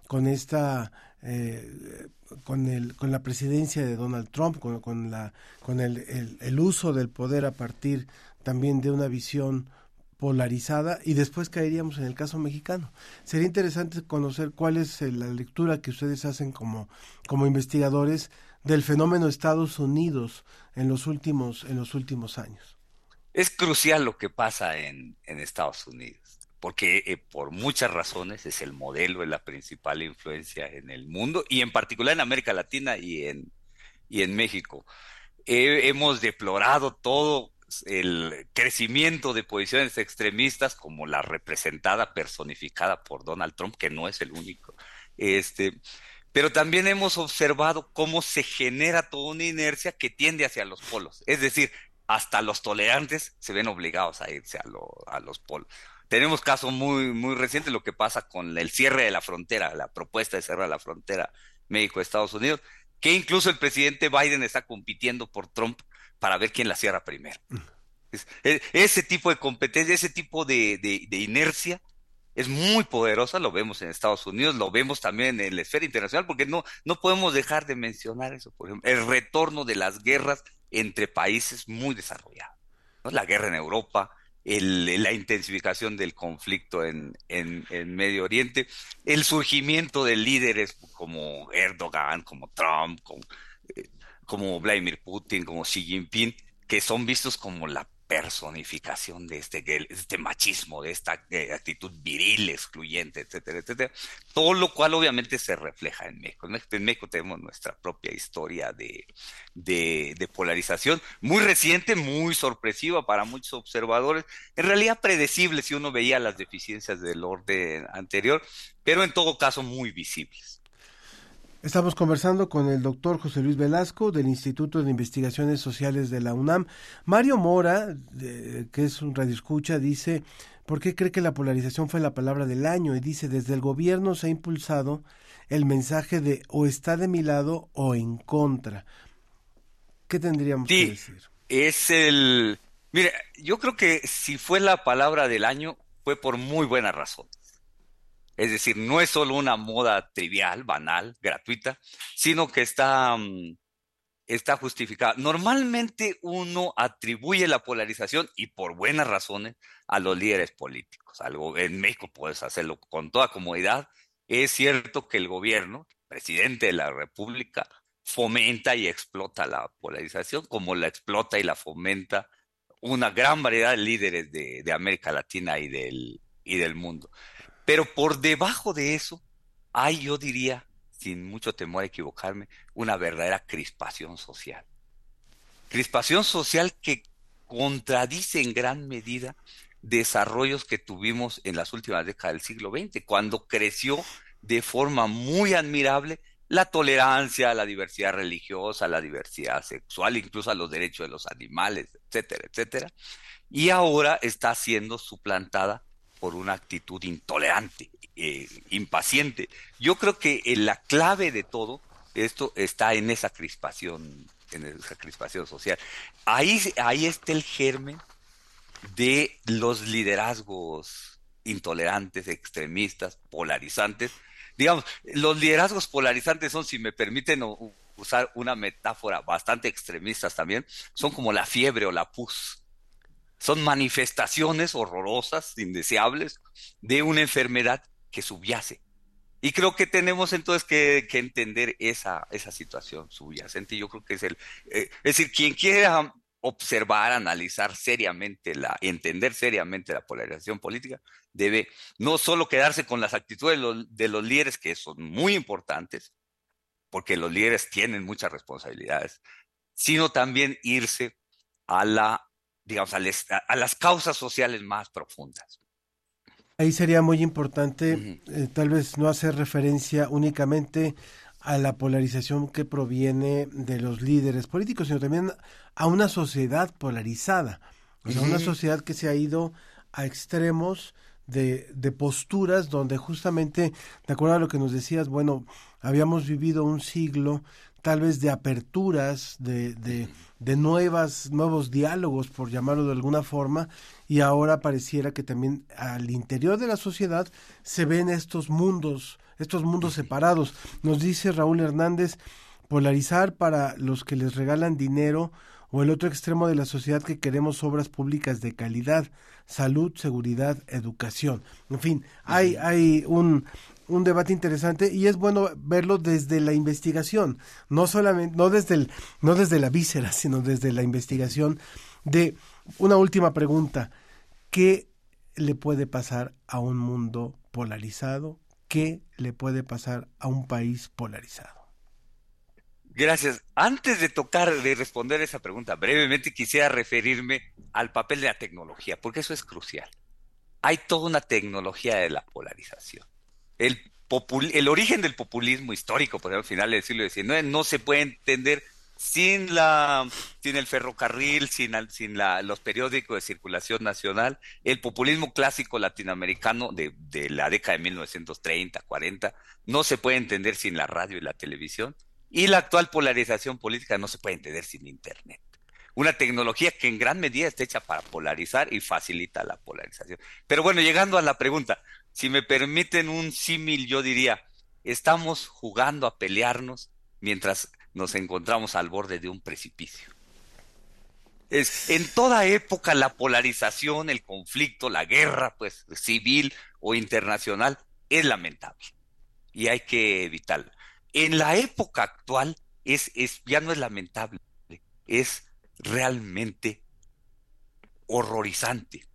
con esta, eh, con el, con la presidencia de Donald Trump, con, con la, con el, el, uso del poder a partir también de una visión polarizada y después caeríamos en el caso mexicano. Sería interesante conocer cuál es la lectura que ustedes hacen como, como investigadores del fenómeno Estados Unidos en los últimos, en los últimos años. Es crucial lo que pasa en, en Estados Unidos, porque eh, por muchas razones es el modelo, es la principal influencia en el mundo y en particular en América Latina y en, y en México. hemos deplorado todo el crecimiento de posiciones extremistas como la representada, personificada por Donald Trump, que no es el único. Este, pero también hemos observado cómo se genera toda una inercia que tiende hacia los polos. Es decir, hasta los tolerantes se ven obligados a irse a, los polos. Tenemos casos muy, muy recientes, lo que pasa con el cierre de la frontera, la propuesta de cerrar la frontera México-Estados Unidos, que incluso el presidente Biden está compitiendo por Trump para ver quién la cierra primero. E, ese tipo de competencia, ese tipo de inercia es muy poderosa, lo vemos en Estados Unidos, lo vemos también en la esfera internacional, porque no, no podemos dejar de mencionar eso, por ejemplo, el retorno de las guerras entre países muy desarrollados, la guerra en Europa, la intensificación del conflicto en, en, Medio Oriente, el surgimiento de líderes como Erdogan, como Trump, como, eh, como Vladimir Putin, como Xi Jinping, que son vistos como la personificación de este, este machismo, de esta eh, actitud viril, excluyente, etcétera, etcétera. Todo lo cual obviamente se refleja en México. En México tenemos nuestra propia historia de, de, polarización, muy reciente, muy sorpresiva para muchos observadores, en realidad predecible si uno veía las deficiencias del orden anterior, pero en todo caso muy visibles. Estamos conversando con el doctor José Luis Velasco del Instituto de Investigaciones Sociales de la UNAM. Mario Mora, que es un radioescucha, dice, ¿por qué cree que la polarización fue la palabra del año? Y dice, desde el gobierno se ha impulsado el mensaje de o está de mi lado o en contra. ¿Qué tendríamos que decir? Es el... Mire, yo creo que si fue la palabra del año fue por muy buena razón. Es decir, no es solo una moda trivial, banal, gratuita, sino que está, mm, está justificada. Normalmente uno atribuye la polarización, y por buenas razones, a los líderes políticos. Algo en México puedes hacerlo con toda comodidad. Es cierto que el gobierno, presidente de la República, fomenta y explota la polarización, como la explota y la fomenta una gran variedad de líderes de, América Latina y del mundo. Pero por debajo de eso hay, yo diría, sin mucho temor a equivocarme, una verdadera crispación social. Crispación social que contradice en gran medida desarrollos que tuvimos en las últimas décadas del siglo XX, cuando creció de forma muy admirable la tolerancia, la diversidad religiosa, la diversidad sexual, incluso a los derechos de los animales, etcétera, etcétera. Y ahora está siendo suplantada por una actitud intolerante, eh, impaciente. Yo creo que eh, la clave de todo esto está en esa crispación, en esa crispación social. Ahí, ahí está el germen de los liderazgos intolerantes, extremistas, polarizantes. Digamos, los liderazgos polarizantes son, si me permiten usar una metáfora bastante extremista también, son como la fiebre o la pus. Son manifestaciones horrorosas, indeseables, de una enfermedad que subyace. Y creo que tenemos entonces que, entender esa, esa situación subyacente. Yo creo que es el. Eh, es decir, quien quiera observar, analizar seriamente, la, entender seriamente la polarización política, debe no solo quedarse con las actitudes de los, de los líderes, que son muy importantes, porque los líderes tienen muchas responsabilidades, sino también irse a la digamos, a, las causas sociales más profundas. Ahí sería muy importante eh, tal vez no hacer referencia únicamente a la polarización que proviene de los líderes políticos, sino también a una sociedad polarizada, o sea, una sociedad que se ha ido a extremos de, de, posturas donde justamente, de acuerdo a lo que nos decías, bueno, habíamos vivido un siglo tal vez de aperturas, de, de, de, nuevas, nuevos diálogos, por llamarlo de alguna forma, y ahora pareciera que también al interior de la sociedad se ven estos mundos, estos mundos separados. Nos dice Raúl Hernández, polarizar para los que les regalan dinero o el otro extremo de la sociedad que queremos obras públicas de calidad, salud, seguridad, educación. En fin, hay, hay un, un debate interesante y es bueno verlo desde la investigación, no solamente, no desde no desde la víscera, sino desde la investigación de una última pregunta. ¿Qué le puede pasar a un mundo polarizado? ¿Qué le puede pasar a un país polarizado? Gracias. Antes de tocar, de responder esa pregunta, brevemente quisiera referirme al papel de la tecnología, porque eso es crucial. Hay toda una tecnología de la polarización el, el origen del populismo histórico, por ejemplo, al final del siglo XIX, no se puede entender sin la sin el ferrocarril, sin, sin los periódicos de circulación nacional, el populismo clásico latinoamericano de, de, la década de 1930, 40, no se puede entender sin la radio y la televisión, y la actual polarización política no se puede entender sin Internet. Una tecnología que en gran medida está hecha para polarizar y facilita la polarización. Pero bueno, llegando a la pregunta, si me permiten un símil, yo diría, estamos jugando a pelearnos mientras nos encontramos al borde de un precipicio. Es, en toda época la polarización, el conflicto, la guerra, pues civil o internacional, es lamentable y hay que evitarla. En la época actual es, es, ya no es lamentable, es realmente horrorizante.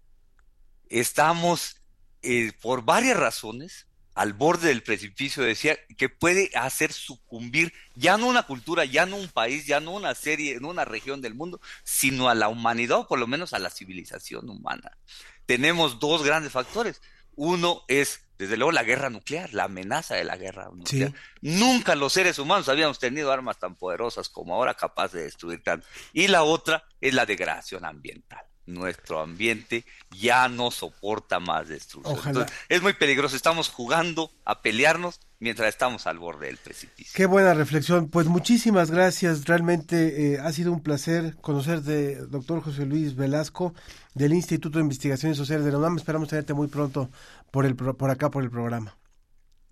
Estamos eh, por varias razones, al borde del precipicio, decía que puede hacer sucumbir ya no una cultura, ya no un país, ya no una serie, no una región del mundo, sino a la humanidad o por lo menos a la civilización humana. Tenemos dos grandes factores. Uno es, desde luego, la guerra nuclear, la amenaza de la guerra nuclear. Nunca los seres humanos habíamos tenido armas tan poderosas como ahora capaces de destruir tanto. Y la otra es la degradación ambiental nuestro ambiente ya no soporta más destrucción. es muy peligroso, estamos jugando a pelearnos mientras estamos al borde del precipicio. Qué buena reflexión. Pues muchísimas gracias. Realmente eh, ha sido un placer conocerte, doctor José Luis Velasco, del Instituto de Investigaciones Sociales de la UNAM. Esperamos tenerte muy pronto por, el, por acá, por el programa.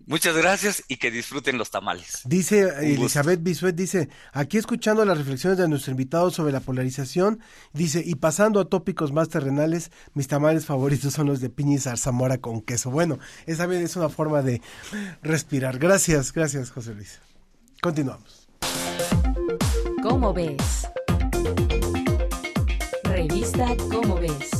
Muchas gracias y que disfruten los tamales. Dice Elizabeth Bisuet, dice, aquí escuchando las reflexiones de nuestro invitado sobre la polarización, dice, y pasando a tópicos más terrenales, mis tamales favoritos son los de piña y zarzamora con queso. Bueno, esa bien es una forma de respirar. Gracias, gracias José Luis. Continuamos. ¿Cómo ves? Revista ¿Cómo ves?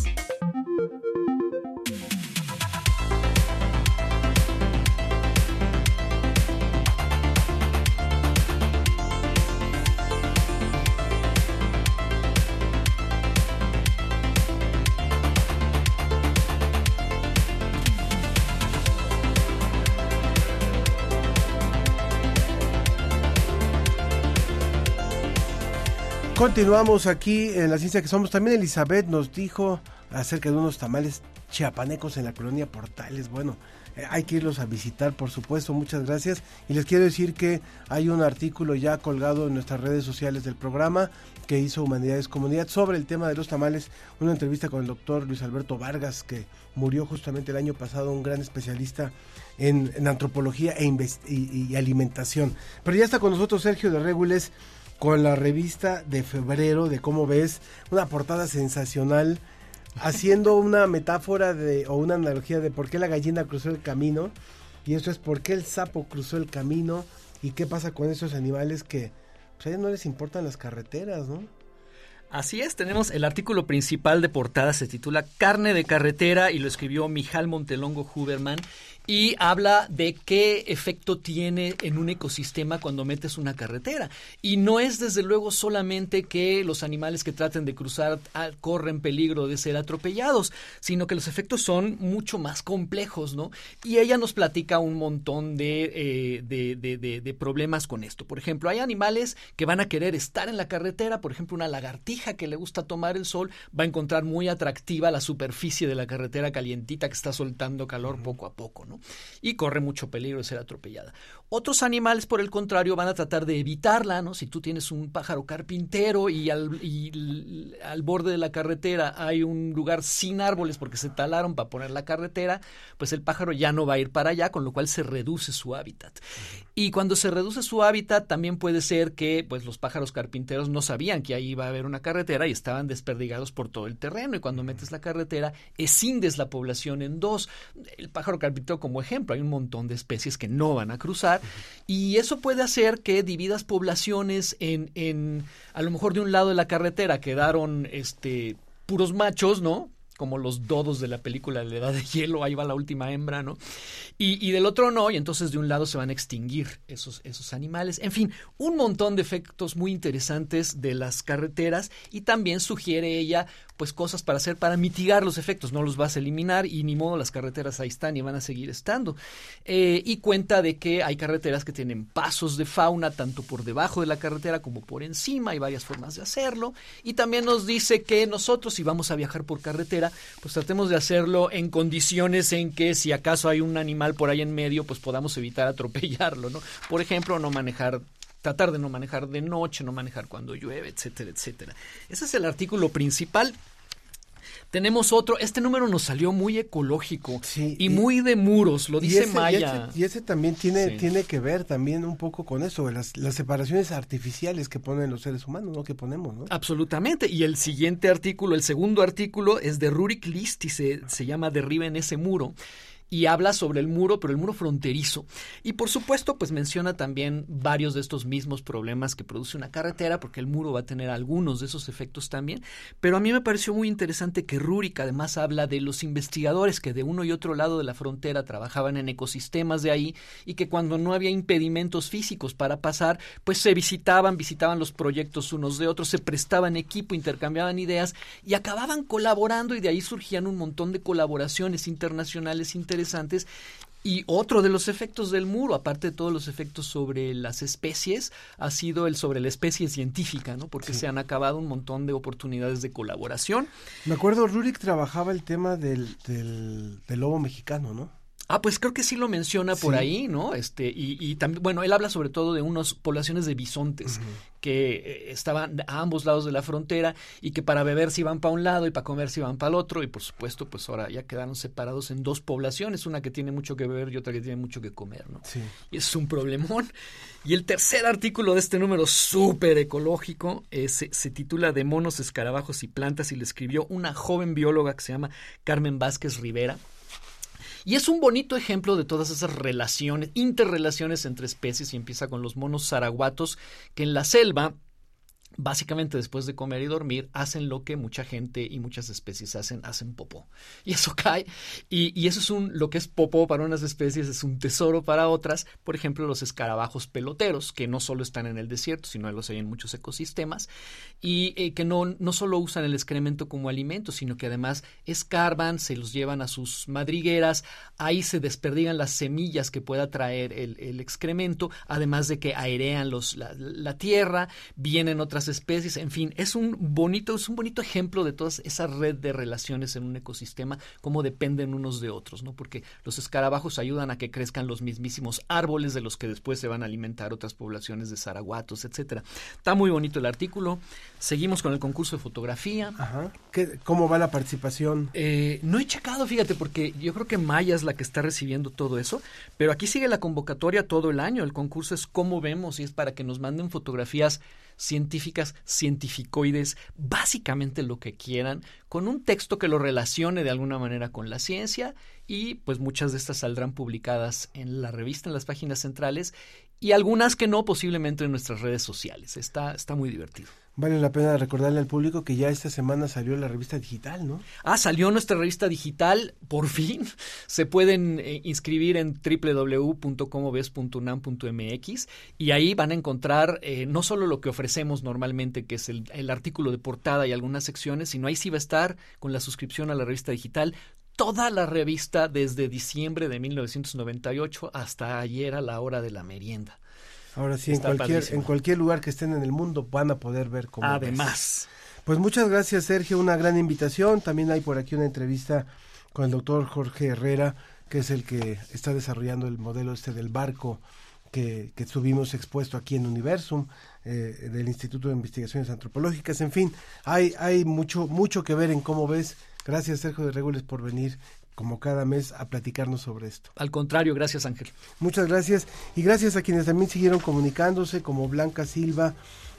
Continuamos aquí en la ciencia que somos. También Elizabeth nos dijo acerca de unos tamales chiapanecos en la colonia Portales. Bueno, eh, hay que irlos a visitar, por supuesto. Muchas gracias. Y les quiero decir que hay un artículo ya colgado en nuestras redes sociales del programa que hizo Humanidades Comunidad sobre el tema de los tamales. Una entrevista con el doctor Luis Alberto Vargas, que murió justamente el año pasado, un gran especialista en, antropología e y, y, alimentación. Pero ya está con nosotros Sergio de Regules con la revista de febrero de cómo ves, una portada sensacional, haciendo una metáfora de, o una analogía de por qué la gallina cruzó el camino, y eso es por qué el sapo cruzó el camino, y qué pasa con esos animales que pues, a ellos no les importan las carreteras, ¿no? Así es, tenemos el artículo principal de portada, se titula Carne de carretera y lo escribió Mijal Montelongo Huberman y habla de qué efecto tiene en un ecosistema cuando metes una carretera. Y no es desde luego solamente que los animales que traten de cruzar corren peligro de ser atropellados, sino que los efectos son mucho más complejos, ¿no? Y ella nos platica un montón de, eh, de, de, de problemas con esto. Por ejemplo, hay animales que van a querer estar en la carretera, por ejemplo, una lagartija que le gusta tomar el sol va a encontrar muy atractiva la superficie de la carretera calientita que está soltando calor poco a poco, ¿no? Y corre mucho peligro de ser atropellada. Otros animales, por el contrario, van a tratar de evitarla, ¿no? Si tú tienes un pájaro carpintero y al, borde de la carretera hay un lugar sin árboles porque se talaron para poner la carretera, pues el pájaro ya no va a ir para allá, con lo cual se reduce su hábitat. Y cuando se reduce su hábitat, también puede ser que pues los pájaros carpinteros no sabían que ahí iba a haber una carretera y estaban desperdigados por todo el terreno. Y cuando metes la carretera, escindes la población en dos. El pájaro carpintero como ejemplo, hay un montón de especies que no van a cruzar y eso puede hacer que dividas poblaciones en, en a lo mejor de un lado de la carretera quedaron este puros machos, ¿no? Como los dodos de la película de la Edad de Hielo, ahí va la última hembra, ¿no? Y, del otro no, y entonces de un lado se van a extinguir esos, esos animales. En fin, un montón de efectos muy interesantes de las carreteras y también sugiere ella pues cosas para hacer para mitigar los efectos, no los vas a eliminar y ni modo las carreteras ahí están y van a seguir estando. Eh, y cuenta de que hay carreteras que tienen pasos de fauna tanto por debajo de la carretera como por encima, hay varias formas de hacerlo y también nos dice que nosotros si vamos a viajar por carretera, pues tratemos de hacerlo en condiciones en que si acaso hay un animal por ahí en medio, pues podamos evitar atropellarlo, ¿no? Por ejemplo, no manejar tratar de no manejar de noche, no manejar cuando llueve, etcétera, etcétera. Ese es el artículo principal. Tenemos otro, este número nos salió muy ecológico y, muy de muros, lo dice Maya. Y ese, también tiene, tiene que ver también un poco con eso, las, las separaciones artificiales que ponen los seres humanos, ¿no? Que ponemos, ¿no? Absolutamente. Y el siguiente artículo, el segundo artículo, es de Rurik List y se, se llama Derriben ese muro y habla sobre el muro, pero el muro fronterizo. Y por supuesto, pues menciona también varios de estos mismos problemas que produce una carretera, porque el muro va a tener algunos de esos efectos también. Pero a mí me pareció muy interesante que Rurik además habla de los investigadores que de uno y otro lado de la frontera trabajaban en ecosistemas de ahí y que cuando no había impedimentos físicos para pasar, pues se visitaban, visitaban los proyectos unos de otros, se prestaban equipo, intercambiaban ideas y acababan colaborando y de ahí surgían un montón de colaboraciones internacionales interesantes interesantes. Y otro de los efectos del muro, aparte de todos los efectos sobre las especies, ha sido el sobre la especie científica, ¿no? Porque se han acabado un montón de oportunidades de colaboración. Me acuerdo, Rurik trabajaba el tema del, del, lobo mexicano, ¿no? Ah, pues creo que sí lo menciona por ahí, ¿no? Este, y, y también, bueno, él habla sobre todo de unas poblaciones de bisontes que eh, estaban a ambos lados de la frontera y que para beber se iban para un lado y para comer se iban para el otro y por supuesto pues ahora ya quedaron separados en dos poblaciones, una que tiene mucho que beber y otra que tiene mucho que comer, ¿no? Sí. Y es un problemón. Y el tercer artículo de este número súper ecológico eh, se, se titula De monos, escarabajos y plantas y le escribió una joven bióloga que se llama Carmen Vázquez Rivera. Y es un bonito ejemplo de todas esas relaciones, interrelaciones entre especies y empieza con los monos zaraguatos que en la selva básicamente después de comer y dormir hacen lo que mucha gente y muchas especies hacen, hacen popó. Y eso cae. Y, eso es un, lo que es popó para unas especies es un tesoro para otras. Por ejemplo, los escarabajos peloteros, que no solo están en el desierto, sino los hay en muchos ecosistemas. Y eh, que no, no solo usan el excremento como alimento, sino que además escarban, se los llevan a sus madrigueras, ahí se desperdigan las semillas que pueda traer el, excremento, además de que airean los, la, la tierra, vienen otras otras especies, en fin, es un bonito, es un bonito ejemplo de toda esa red de relaciones en un ecosistema, cómo dependen unos de otros, ¿no? Porque los escarabajos ayudan a que crezcan los mismísimos árboles de los que después se van a alimentar otras poblaciones de zaraguatos, etcétera. Está muy bonito el artículo. Seguimos con el concurso de fotografía. Ajá. ¿Cómo va la participación? Eh, no he checado, fíjate, porque yo creo que Maya es la que está recibiendo todo eso, pero aquí sigue la convocatoria todo el año. El concurso es cómo vemos y es para que nos manden fotografías científicas, cientificoides, básicamente lo que quieran, con un texto que lo relacione de alguna manera con la ciencia y pues muchas de estas saldrán publicadas en la revista, en las páginas centrales y algunas que no, posiblemente en nuestras redes sociales. Está, está muy divertido. Vale la pena recordarle al público que ya esta semana salió la revista digital, ¿no? Ah, salió nuestra revista digital, por fin. Se pueden eh, inscribir en www.comoves.unam.mx y ahí van a encontrar eh, no solo lo que ofrecemos normalmente, que es el, el artículo de portada y algunas secciones, sino ahí sí va a estar con la suscripción a la revista digital toda la revista desde diciembre de 1998 hasta ayer a la hora de la merienda. Ahora sí, en cualquier, en cualquier lugar que estén en el mundo van a poder ver cómo. Además. Pues muchas gracias, Sergio. Una gran invitación. También hay por aquí una entrevista con el doctor Jorge Herrera, que es el que está desarrollando el modelo este del barco que, que tuvimos expuesto aquí en Universum, eh, del Instituto de Investigaciones Antropológicas. En fin, hay, hay mucho, mucho que ver en cómo ves. Gracias, Sergio de Regules, por venir como cada mes a platicarnos sobre esto. Al contrario, gracias Ángel. Muchas gracias y gracias a quienes también siguieron comunicándose, como Blanca Silva,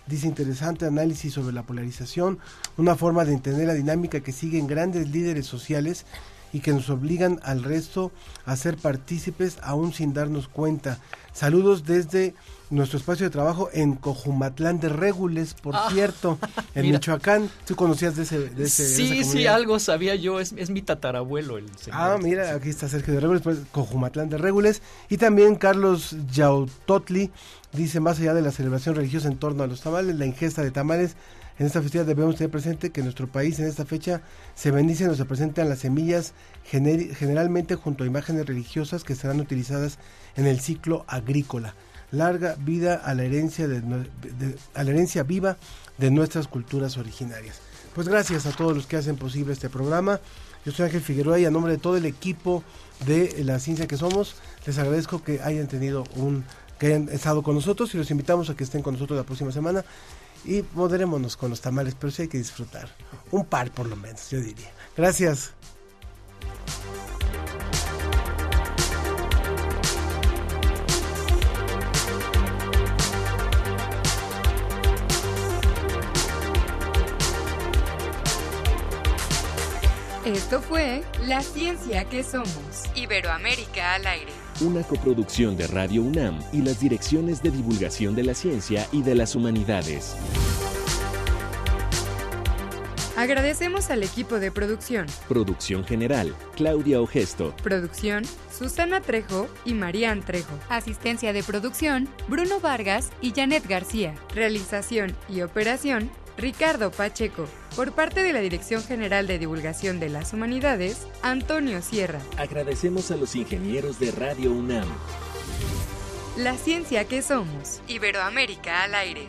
dice interesante análisis sobre la polarización, una forma de entender la dinámica que siguen grandes líderes sociales y que nos obligan al resto a ser partícipes aún sin darnos cuenta. Saludos desde nuestro espacio de trabajo en Cojumatlán de Régules, por Ah, cierto, en mira. Michoacán. ¿Tú conocías de ese? De ese de sí, esa sí, algo sabía yo, es, es mi tatarabuelo el señor. Ah, mira, aquí está Sergio de Régules, pues, Cojumatlán de Régules. Y también Carlos Yautotli dice, más allá de la celebración religiosa en torno a los tamales, la ingesta de tamales, en esta festividad debemos tener presente que en nuestro país en esta fecha se bendicen o se presentan las semillas gener- generalmente junto a imágenes religiosas que serán utilizadas en el ciclo agrícola. Larga vida a la herencia, de la herencia viva de nuestras culturas originarias. Pues gracias a todos los que hacen posible este programa. Yo soy Ángel Figueroa y a nombre de todo el equipo de La Ciencia que Somos, les agradezco que hayan tenido un que hayan estado con nosotros y los invitamos a que estén con nosotros la próxima semana y moderémonos con los tamales, pero sí hay que disfrutar. Un par por lo menos, yo diría. Gracias. Esto fue La Ciencia que Somos. Iberoamérica al aire. Una coproducción de Radio UNAM y las direcciones de divulgación de la ciencia y de las humanidades. Agradecemos al equipo de producción. Producción general, Claudia Ogesto. Producción, Susana Trejo y Marían Trejo. Asistencia de producción, Bruno Vargas y Janet García. Realización y operación, Ricardo Pacheco. Por parte de la Dirección General de Divulgación de las Humanidades, Antonio Sierra. Agradecemos a los ingenieros de Radio UNAM. La ciencia que somos. Iberoamérica al aire.